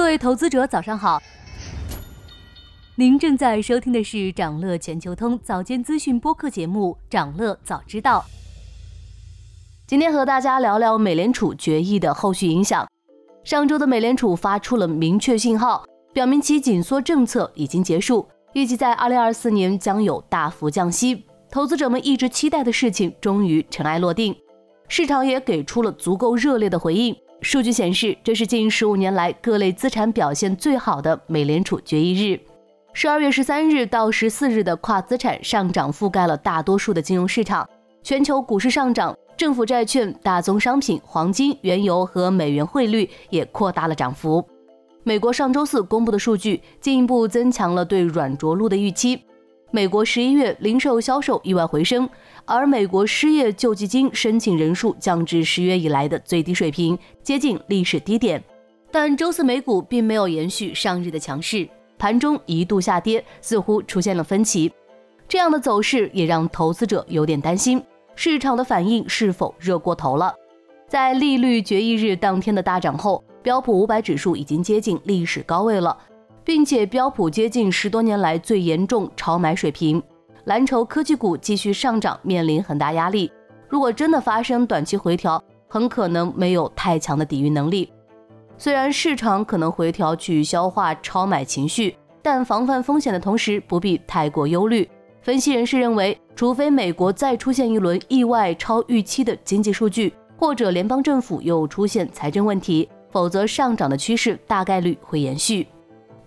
各位投资者，早上好。您正在收听的是长乐全球通早间资讯播客节目《长乐早知道》。今天和大家聊聊美联储决议的后续影响。上周的美联储发出了明确信号，表明其紧缩政策已经结束，预计在2024年将有大幅降息。投资者们一直期待的事情终于尘埃落定，市场也给出了足够热烈的回应。数据显示，这是近十五年来各类资产表现最好的美联储决议日。十二月十三日到十四日的跨资产上涨覆盖了大多数的金融市场，全球股市上涨，政府债券、大宗商品、黄金、原油和美元汇率也扩大了涨幅。美国上周四公布的数据进一步增强了对软着陆的预期。美国十一月零售销售意外回升，而美国失业救济金申请人数降至十月以来的最低水平，接近历史低点。但周四美股并没有延续上日的强势，盘中一度下跌，似乎出现了分歧。这样的走势也让投资者有点担心，市场的反应是否热过头了？在利率决议日当天的大涨后，标普五百指数已经接近历史高位了。并且标普接近十多年来最严重超买水平，蓝筹科技股继续上涨，面临很大压力。如果真的发生短期回调，很可能没有太强的抵御能力。虽然市场可能回调去消化超买情绪，但防范风险的同时不必太过忧虑。分析人士认为，除非美国再出现一轮意外超预期的经济数据，或者联邦政府又出现财政问题，否则上涨的趋势大概率会延续。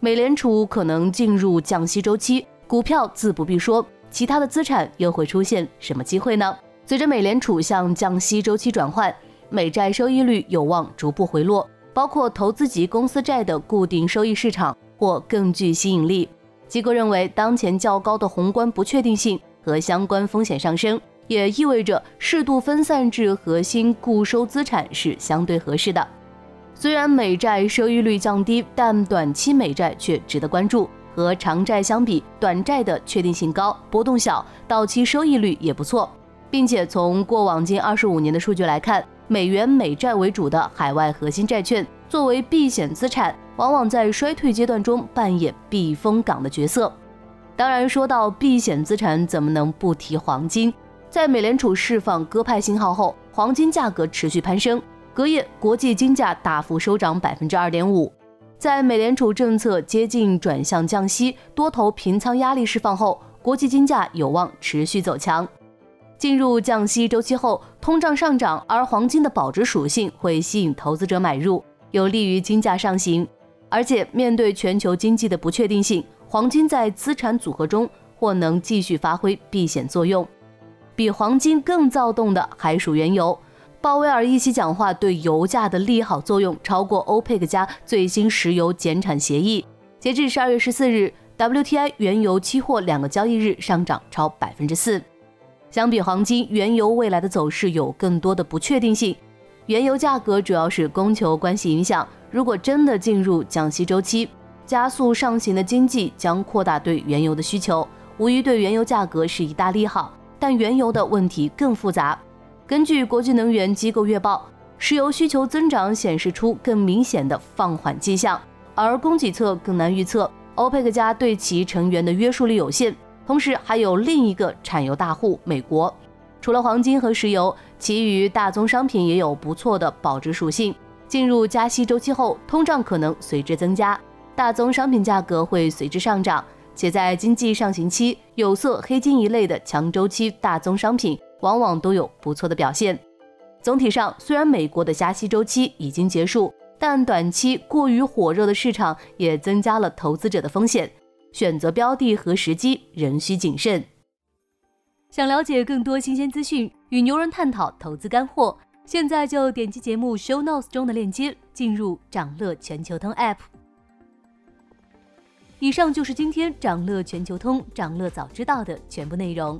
美联储可能进入降息周期，股票自不必说，其他的资产又会出现什么机会呢？随着美联储向降息周期转换，美债收益率有望逐步回落，包括投资级公司债的固定收益市场或更具吸引力。机构认为，当前较高的宏观不确定性和相关风险上升，也意味着适度分散至核心固收资产是相对合适的。虽然美债收益率降低，但短期美债却值得关注。和长债相比，短债的确定性高，波动小，到期收益率也不错。并且从过往近二十五年的数据来看，美元美债为主的海外核心债券作为避险资产，往往在衰退阶段中扮演避风港的角色。当然，说到避险资产，怎么能不提黄金？在美联储释放鸽派信号后，黄金价格持续攀升。隔夜，国际金价大幅收涨百分之二点五。在美联储政策接近转向降息、多头平仓压力释放后，国际金价有望持续走强。进入降息周期后，通胀上涨，而黄金的保值属性会吸引投资者买入，有利于金价上行。而且，面对全球经济的不确定性，黄金在资产组合中或能继续发挥避险作用。比黄金更躁动的还属原油。鲍威尔一席讲话对油价的利好作用超过欧佩克加最新石油减产协议。截至十二月十四日，WTI 原油期货两个交易日上涨超百分之四。相比黄金，原油未来的走势有更多的不确定性。原油价格主要是供求关系影响。如果真的进入降息周期，加速上行的经济将扩大对原油的需求，无疑对原油价格是一大利好。但原油的问题更复杂。根据国际能源机构月报，石油需求增长显示出更明显的放缓迹象，而供给侧更难预测。欧佩克加对其成员的约束力有限，同时还有另一个产油大户美国。除了黄金和石油，其余大宗商品也有不错的保值属性。进入加息周期后，通胀可能随之增加，大宗商品价格会随之上涨。且在经济上行期，有色、黑金一类的强周期大宗商品。往往都有不错的表现。总体上，虽然美国的加息周期已经结束，但短期过于火热的市场也增加了投资者的风险。选择标的和时机仍需谨慎。想了解更多新鲜资讯，与牛人探讨投资干货，现在就点击节目 show notes 中的链接，进入掌乐全球通 app。以上就是今天掌乐全球通掌乐早知道的全部内容。